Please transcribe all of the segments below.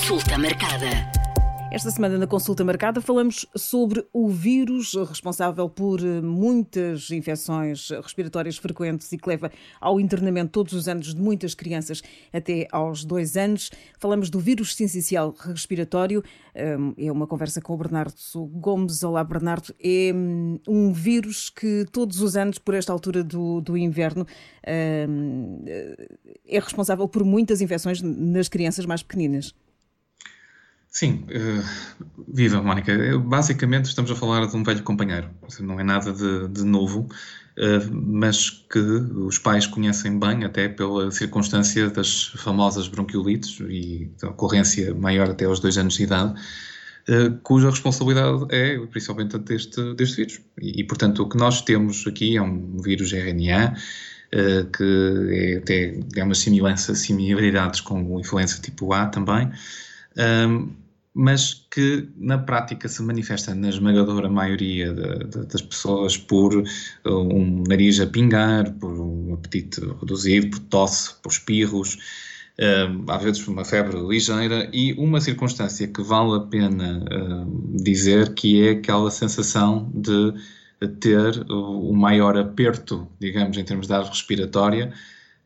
Consulta marcada. Esta semana na consulta marcada falamos sobre o vírus responsável por eh, muitas infecções respiratórias frequentes e que leva ao internamento todos os anos de muitas crianças até aos dois anos. Falamos do vírus sincicial respiratório. Hum, é uma conversa com o Bernardo Gomes. Olá, Bernardo. É hum, um vírus que todos os anos, por esta altura do, do inverno, hum, é responsável por muitas infecções nas crianças mais pequeninas. Sim, uh, viva Mónica. Basicamente estamos a falar de um velho companheiro, não é nada de, de novo, uh, mas que os pais conhecem bem, até pela circunstância das famosas bronquiolites e da ocorrência maior até aos dois anos de idade, uh, cuja responsabilidade é principalmente deste, deste vírus. E, e, portanto, o que nós temos aqui é um vírus RNA. que é, até, umas semelhanças, similaridades com o influenza tipo A também, um, mas que na prática se manifesta na esmagadora maioria de, de, das pessoas por uh, um nariz a pingar, por um apetite reduzido, por tosse, por espirros, uh, às vezes por uma febre ligeira e uma circunstância que vale a pena uh, dizer que é aquela sensação de ter o maior aperto, digamos, em termos de ar respiratória,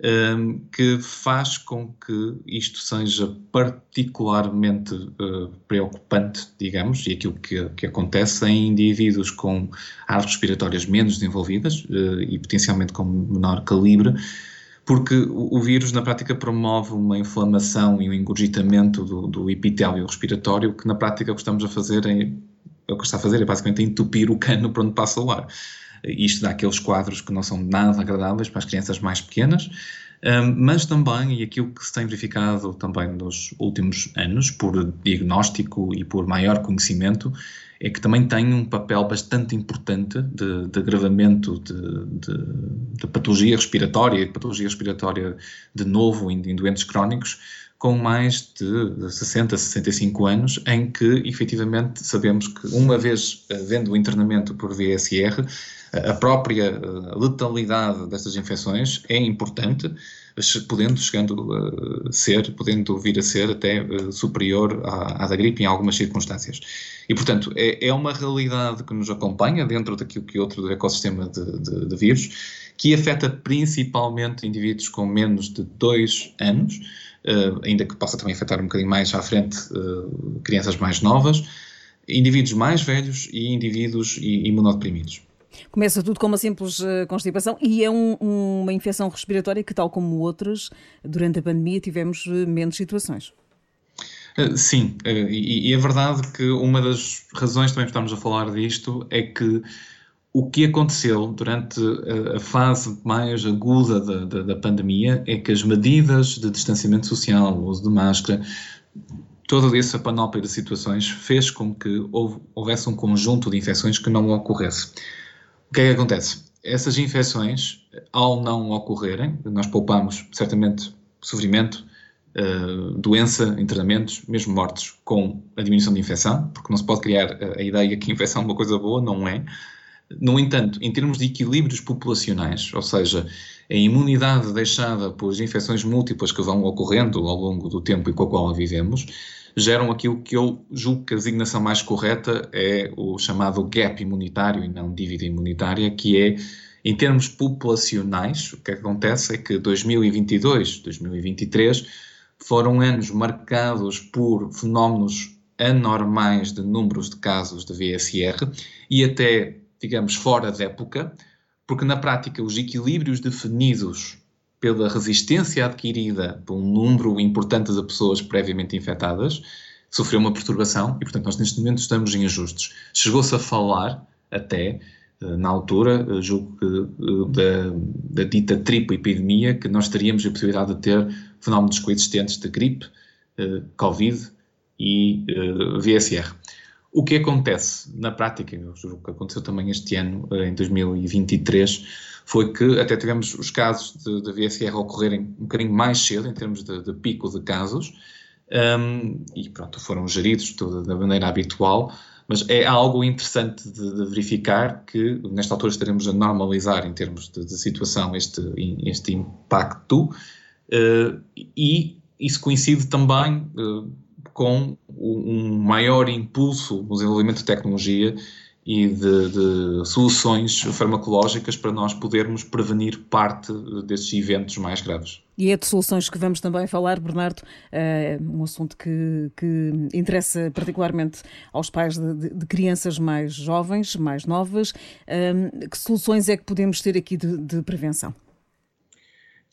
um, que faz com que isto seja particularmente uh, preocupante, digamos, e aquilo que, que, acontece em indivíduos com áreas respiratórias menos desenvolvidas uh, e potencialmente com menor calibre, porque o, o, vírus na prática promove uma inflamação e um engurgitamento do, do epitélio respiratório que na prática o que estamos a fazer é, o que está a fazer é basicamente entupir o cano por onde passa o ar. Isto dá aqueles quadros que não são nada agradáveis para as crianças mais pequenas, mas também, e aquilo que se tem verificado também nos últimos anos, por diagnóstico e por maior conhecimento, é que também tem um papel bastante importante de, de agravamento de, de, de, patologia respiratória, patologia respiratória de novo em, em doentes crónicos, com mais de 60, 65 anos, em que efetivamente sabemos que, uma vez havendo o internamento por VSR, a própria eh, letalidade destas infecções é importante, podendo chegando a ser, podendo vir a ser até eh, superior à, à da gripe em algumas circunstâncias. E, portanto, é, é, uma realidade que nos acompanha dentro daquilo que outro ecossistema de, de, de vírus, que afeta principalmente indivíduos com menos de dois anos, ainda que possa também afetar um bocadinho mais à frente uh, crianças mais novas, indivíduos mais velhos e indivíduos imunodeprimidos. Começa tudo com uma simples uh, constipação e é um, uma infecção respiratória que, tal como outras, durante a pandemia tivemos menos situações. Sim, e, e é verdade que uma das razões também por estarmos a falar disto é que o que aconteceu durante a, a fase mais aguda da, da, da, pandemia é que as medidas de distanciamento social, o uso de máscara, toda essa panóplia de situações fez com que houvesse um conjunto de infecções que não ocorresse. O que é que acontece? Essas infecções, ao não ocorrerem, nós poupamos certamente sofrimento, uh, doença, internamentos, mesmo mortes, com a diminuição de infecção, porque não se pode criar a, a ideia que a infecção é uma coisa boa, não é. No entanto, em termos de equilíbrios populacionais, ou seja, a imunidade deixada por infecções múltiplas que vão ocorrendo ao longo do tempo e com a qual vivemos, geram aquilo que eu julgo que a designação mais correta é o chamado gap imunitário e não dívida imunitária, que é, em termos populacionais, o que acontece é que 2022, 2023 foram anos marcados por fenómenos anormais de números de casos de VSR e até, digamos, fora de época, porque na prática os equilíbrios definidos pela resistência adquirida por um número importante de pessoas previamente infectadas, sofreu uma perturbação e, portanto, nós neste momento estamos em ajustes. Chegou-se a falar até, eh, na altura, eh, julgo que eh, da, da dita tripla epidemia, que nós teríamos a possibilidade de ter fenómenos coexistentes de gripe, Covid e VSR. O que acontece na prática, julgo que aconteceu também este ano, em 2023, foi que até tivemos os casos de, de VSR ocorrerem um bocadinho mais cedo, em termos de, de pico de casos, um, e pronto, foram geridos da maneira habitual, mas é algo interessante de, de, verificar que nesta altura estaremos a normalizar em termos de, de situação este, este impacto uh, e isso coincide também uh, com um maior impulso no desenvolvimento de tecnologia e de, de, soluções farmacológicas para nós podermos prevenir parte desses eventos mais graves. E é de soluções que vamos também falar, Bernardo, é um assunto que, que interessa particularmente aos pais de, de, crianças mais jovens, mais novas. Ehm, que soluções é que podemos ter aqui de, de prevenção?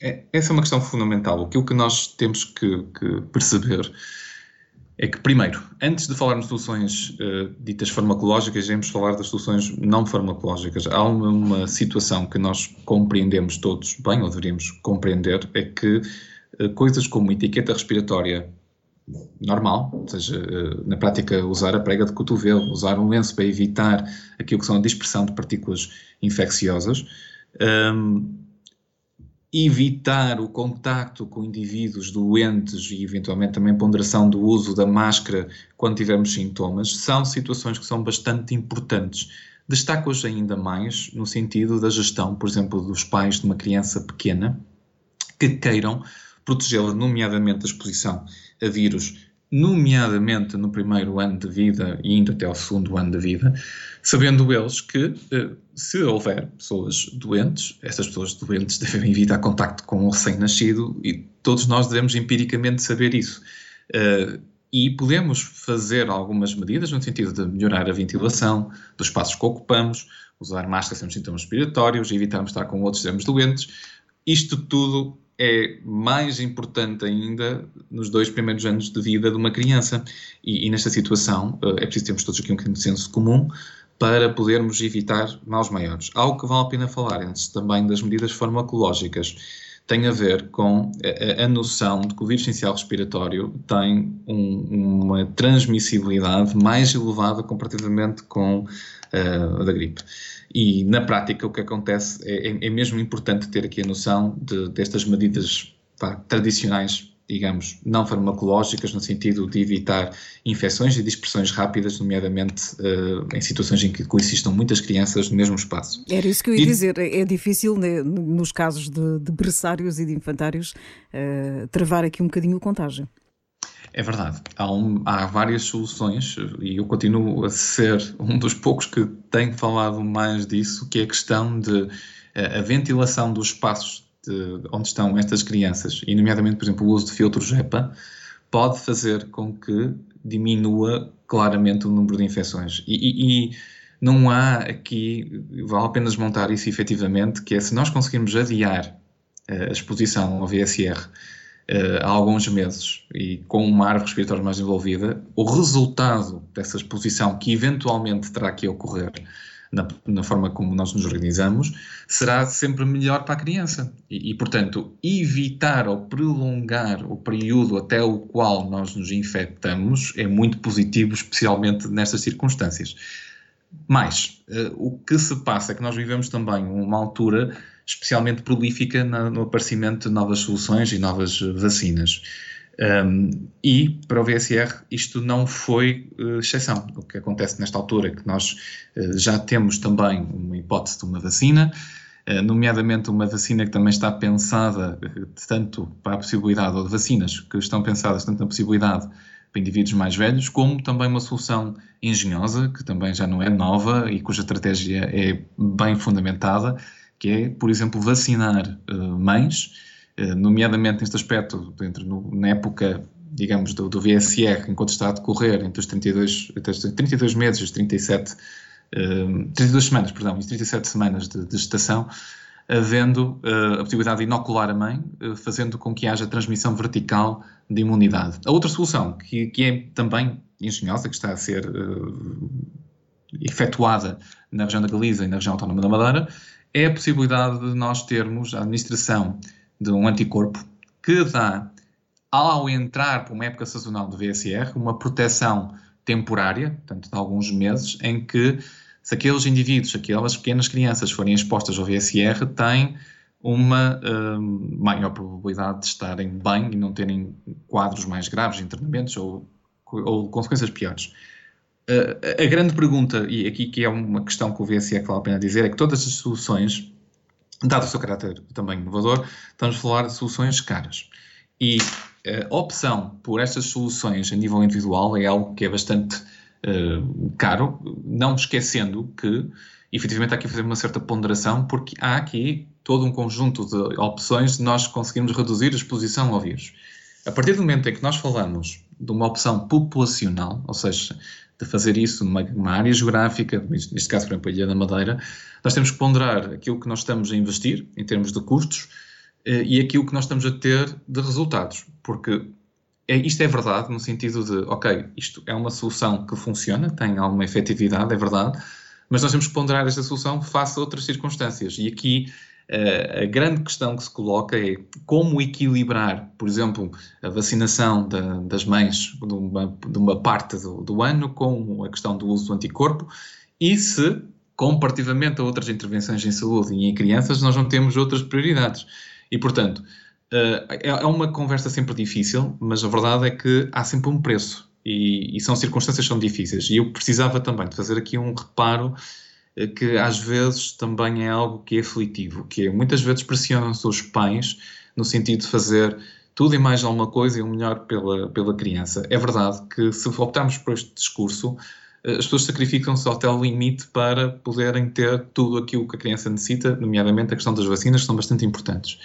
É, essa é uma questão fundamental. Aquilo que nós temos que, que perceber é que, primeiro, antes de falarmos de soluções uh, ditas farmacológicas, devemos falar das soluções não farmacológicas. Há uma, uma, situação que nós compreendemos todos bem, ou deveríamos compreender, é que uh, coisas como etiqueta respiratória normal, ou seja, uh, na prática usar a prega de cotovelo, usar um lenço para evitar aquilo que são a dispersão de partículas infecciosas, um, evitar o contacto com indivíduos doentes e eventualmente também ponderação do uso da máscara quando tivermos sintomas, são situações que são bastante importantes. Destaco-as ainda mais no sentido da gestão, por exemplo, dos pais de uma criança pequena que queiram protegê-la, nomeadamente da exposição a vírus nomeadamente no primeiro ano de vida e indo até ao segundo ano de vida, sabendo eles que eh, se houver pessoas doentes, essas pessoas doentes devem evitar contacto com o recém-nascido e todos nós devemos empiricamente saber isso. Eh, e podemos fazer algumas medidas no sentido de melhorar a ventilação dos espaços que ocupamos, usar máscara sem sintomas respiratórios, evitarmos estar com outros doentes. Isto tudo é mais importante ainda nos dois primeiros anos de vida de uma criança. E, e nesta situação uh, é preciso termos todos aqui um senso comum para podermos evitar maus maiores. Algo que vale a pena falar antes também das medidas farmacológicas tem a ver com a, a noção de que o vírus essencial respiratório tem um, uma transmissibilidade mais elevada comparativamente com uh, a da gripe. E na prática o que acontece é, é, é mesmo importante ter aqui a noção de, destas medidas pá, tradicionais, digamos, não farmacológicas, no sentido de evitar infecções e dispersões rápidas, nomeadamente uh, em situações em que coexistam muitas crianças no mesmo espaço. Era isso que eu ia e... dizer. É, é difícil, né, nos casos de, de berçários e de infantários, uh, travar aqui um bocadinho o contágio. É verdade. Há, um, há, várias soluções e eu continuo a ser um dos poucos que tem falado mais disso, que é a questão de a, a ventilação dos espaços de, onde estão estas crianças, e nomeadamente, por exemplo, o uso de filtros HEPA, pode fazer com que diminua claramente o número de infecções. E, e, e não há aqui, vale apenas montar isso efetivamente, que é se nós conseguirmos adiar a exposição ao VSR uh, há alguns meses e com uma árvore respiratória mais envolvida, o resultado dessa exposição que eventualmente terá que ocorrer na, na, forma como nós nos organizamos, será sempre melhor para a criança. E, e, portanto, evitar ou prolongar o período até o qual nós nos infectamos é muito positivo, especialmente nestas circunstâncias. Mas, uh, o que se passa é que nós vivemos também uma altura especialmente prolífica na, no aparecimento de novas soluções e novas vacinas. Um, e para o VSR isto não foi uh, exceção. O que acontece nesta altura é que nós uh, já temos também uma hipótese de uma vacina, uh, nomeadamente uma vacina que também está pensada tanto para a possibilidade, ou de vacinas que estão pensadas tanto na possibilidade para indivíduos mais velhos, como também uma solução engenhosa, que também já não é nova e cuja estratégia é bem fundamentada, que é, por exemplo, vacinar mães, nomeadamente neste aspecto, dentro no, na época, digamos, do, do, VSR, enquanto está a decorrer entre os 32, entre os 32 meses e os 37, uh, 32 semanas, perdão, e 37 semanas de, de gestação, havendo uh, a possibilidade de inocular a mãe, uh, fazendo com que haja transmissão vertical de imunidade. A outra solução, que, que é também engenhosa, que está a ser uh, efetuada na região da Galiza e na região autónoma da Madeira, é a possibilidade de nós termos a administração de um anticorpo que dá, ao entrar por uma época sazonal do VSR, uma proteção temporária, portanto, de alguns meses, em que se aqueles indivíduos, aquelas pequenas crianças forem expostas ao VSR, têm uma uh, maior probabilidade de estarem bem e não terem quadros mais graves, internamentos ou, ou consequências piores. Uh, a grande pergunta, e aqui que é uma questão que o que vale a pena dizer, é que todas as soluções, dado o seu caráter também inovador, estamos a falar de soluções caras. E a opção por estas soluções a nível individual é algo que é bastante uh, caro, não esquecendo que efetivamente há que fazer uma certa ponderação, porque há aqui todo um conjunto de opções de nós conseguirmos reduzir a exposição ao vírus. A partir do momento em que nós falamos de uma opção populacional, ou seja, de fazer isso numa, numa área geográfica, neste caso, por exemplo, a Ilha da Madeira, nós temos que ponderar aquilo que nós estamos a investir em termos de custos eh, e aquilo que nós estamos a ter de resultados, porque é, isto é verdade no sentido de, ok, isto é uma solução que funciona, tem alguma efetividade, é verdade, mas nós temos que ponderar esta solução face a outras circunstâncias. E aqui a grande questão que se coloca é como equilibrar, por exemplo, a vacinação da, das mães de uma, de uma parte do, do, ano com a questão do uso do anticorpo e se, comparativamente a outras intervenções em saúde e em crianças, nós não temos outras prioridades. E, portanto, uh, é, é uma conversa sempre difícil, mas a verdade é que há sempre um preço e, e, são circunstâncias que são difíceis. E eu precisava também de fazer aqui um reparo eh, que às vezes também é algo que é aflitivo, que é muitas vezes pressionam-se os pais no sentido de fazer tudo e mais alguma coisa e o melhor pela, pela criança. É verdade que se optarmos por este discurso, eh, as pessoas sacrificam-se até o limite para poderem ter tudo aquilo que a criança necessita, nomeadamente a questão das vacinas, que são bastante importantes.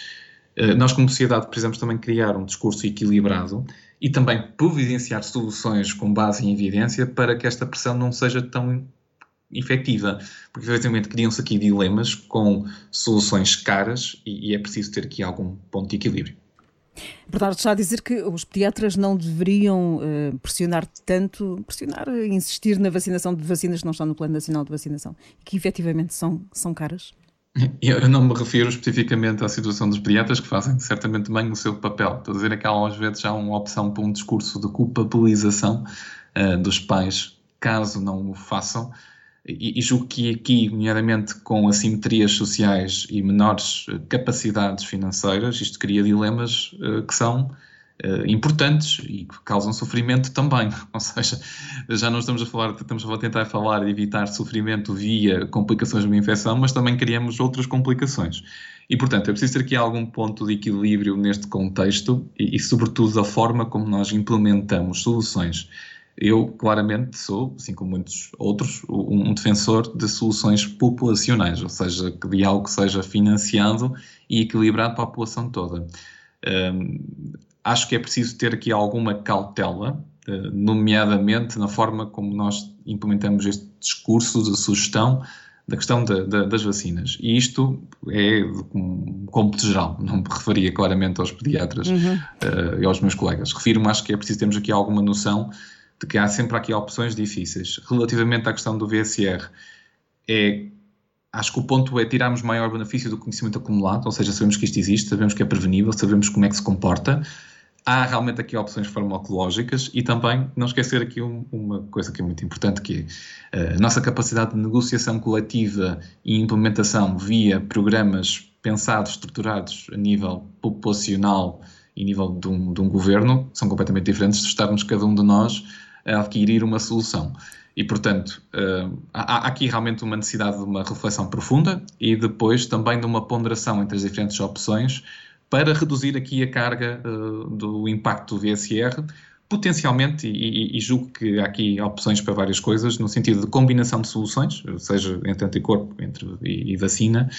Eh, nós, como sociedade, precisamos também criar um discurso equilibrado e também providenciar soluções com base em evidência para que esta pressão não seja tão efetiva, porque efetivamente criam-se aqui dilemas com soluções caras e, e, é preciso ter aqui algum ponto de equilíbrio. Bernardo está a dizer que os pediatras não deveriam uh, pressionar tanto, pressionar, insistir na vacinação de vacinas que não estão no Plano Nacional de Vacinação, que efetivamente são, são caras? Eu não me refiro especificamente à situação dos pediatras que fazem certamente bem o seu papel. Estou a dizer é que há às vezes já uma opção para um discurso de culpabilização uh, dos pais, caso não o façam. E, julgo que aqui, nomeadamente com assimetrias sociais e menores eh, capacidades financeiras, isto cria dilemas uh, que são uh, importantes e que causam sofrimento também. Ou seja, já não estamos a falar, estamos a tentar falar de evitar sofrimento via complicações de uma infecção, mas também criamos outras complicações. E, portanto, é preciso ter aqui algum ponto de equilíbrio neste contexto e, e sobretudo, da forma como nós implementamos soluções. Eu, claramente, sou, assim como muitos outros, um defensor de soluções populacionais, ou seja, de algo que seja financiado e equilibrado para a população toda. Um, acho que é preciso ter aqui alguma cautela, eh, nomeadamente na forma como nós implementamos este discurso de sugestão da questão de, de, das vacinas. E isto é como cômputo geral, não me referia claramente aos pediatras uhum. uh, e aos meus colegas. Refiro-me, acho que é preciso termos aqui alguma noção de que há sempre aqui opções difíceis. Relativamente à questão do VSR, é Acho que o ponto é tirarmos maior benefício do conhecimento acumulado, ou seja, sabemos que isto existe, sabemos que é prevenível, sabemos como é que se comporta, há realmente aqui opções farmacológicas e também não esquecer aqui um, uma coisa que é muito importante, que é eh, a nossa capacidade de negociação coletiva e implementação via programas pensados, estruturados a nível populacional e nível de um, de um governo, são completamente diferentes de estarmos cada um de nós a adquirir uma solução. E, portanto, uh, há, aqui realmente uma necessidade de uma reflexão profunda e depois também de uma ponderação entre as diferentes opções para reduzir aqui a carga uh, do impacto do VSR, potencialmente, e, e, julgo que há aqui opções para várias coisas, no sentido de combinação de soluções, seja entre anticorpo entre, e, e vacina,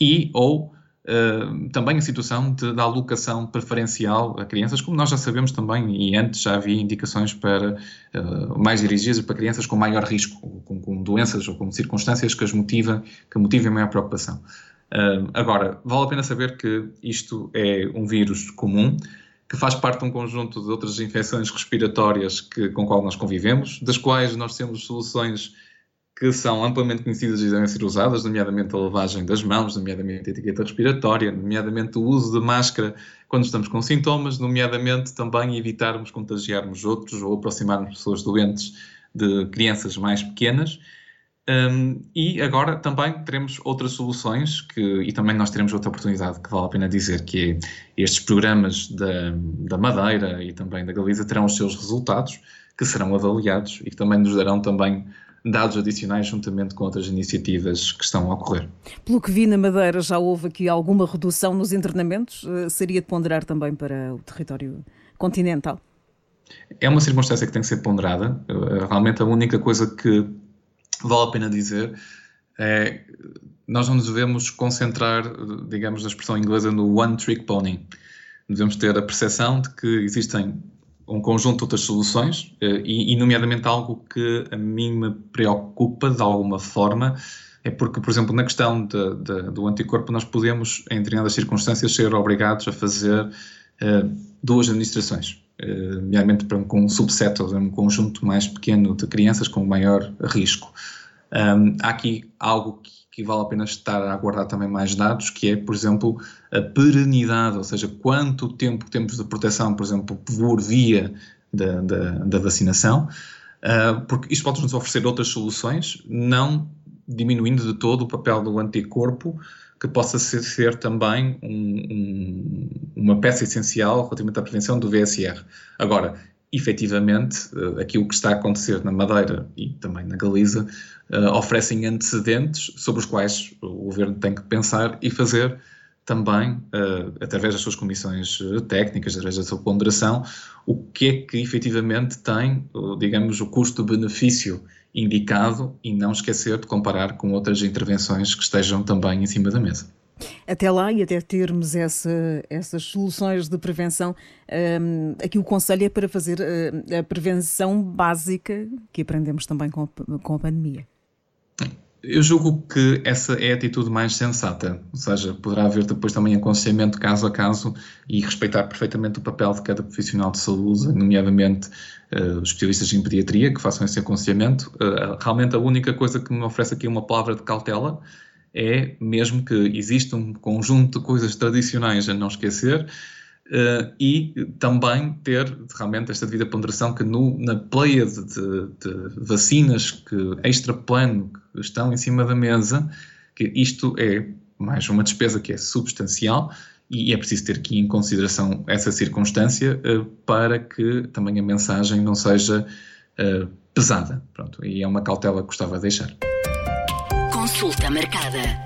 e ou Uh, também a situação de, da alocação preferencial a crianças, como nós já sabemos também, e antes já havia indicações para uh, mais dirigidas para crianças com maior risco, com, com, doenças ou com circunstâncias que as motivem, que motivem maior preocupação. Uh, agora, vale a pena saber que isto é um vírus comum, que faz parte de um conjunto de outras infecções respiratórias que, com qual nós convivemos, das quais nós temos soluções que são amplamente conhecidas e devem ser usadas, nomeadamente a lavagem das mãos, nomeadamente a etiqueta respiratória, nomeadamente o uso de máscara quando estamos com sintomas, nomeadamente também evitarmos contagiarmos outros ou aproximarmos pessoas doentes de crianças mais pequenas. Um, e agora também teremos outras soluções que, e também nós teremos outra oportunidade que vale a pena dizer, que é estes programas da, da Madeira e também da Galiza terão os seus resultados, que serão avaliados e que também nos darão também dados adicionais juntamente com outras iniciativas que estão a ocorrer. Pelo que vi na Madeira, já houve aqui alguma redução nos internamentos? Eh, seria de ponderar também para o território continental? É uma circunstância que tem que ser ponderada. Realmente a única coisa que vale a pena dizer é nós não nos devemos concentrar, digamos, na expressão inglesa, no one trick pony. Devemos ter a percepção de que existem um conjunto de outras soluções eh, e, e, nomeadamente, algo que a mim me preocupa de alguma forma é porque, por exemplo, na questão de, de, do anticorpo, nós podemos, em determinadas circunstâncias, ser obrigados a fazer uh, duas administrações, uh, nomeadamente para um subset ou um conjunto mais pequeno de crianças com maior risco. Um, há aqui algo que, que, vale a pena estar a aguardar também mais dados, que é, por exemplo, a perenidade, ou seja, quanto tempo temos de proteção, por exemplo, por via da, da, da vacinação, uh, porque isto pode nos oferecer outras soluções, não diminuindo de todo o papel do anticorpo, que possa ser, ser também um, um, uma peça essencial relativamente à prevenção do VSR. Agora, efetivamente, uh, aquilo que está a acontecer na Madeira e também na Galiza uh, oferecem antecedentes sobre os quais o governo tem que pensar e fazer também, uh, através das suas comissões técnicas, através da sua ponderação, o que é que efetivamente tem, digamos, o custo-benefício indicado e não esquecer de comparar com outras intervenções que estejam também em cima da mesa. Até lá e até termos essa, essas soluções de prevenção, um, aqui o conselho é para fazer uh, a prevenção básica que aprendemos também com, com a pandemia. Eu julgo que essa é a atitude mais sensata, ou seja, poderá haver depois também aconselhamento caso a caso e respeitar perfeitamente o papel de cada profissional de saúde, nomeadamente uh, os especialistas em pediatria que façam esse aconselhamento. Uh, realmente a única coisa que me oferece aqui uma palavra de cautela é mesmo que existe um conjunto de coisas tradicionais a não esquecer uh, e também ter realmente esta devida ponderação que no, na pleia de, de, vacinas que extra plano que estão em cima da mesa, que isto é mais uma despesa que é substancial e é preciso ter aqui em consideração essa circunstância uh, para que também a mensagem não seja uh, pesada. Pronto, e é uma cautela que gostava de deixar. Consulta marcada.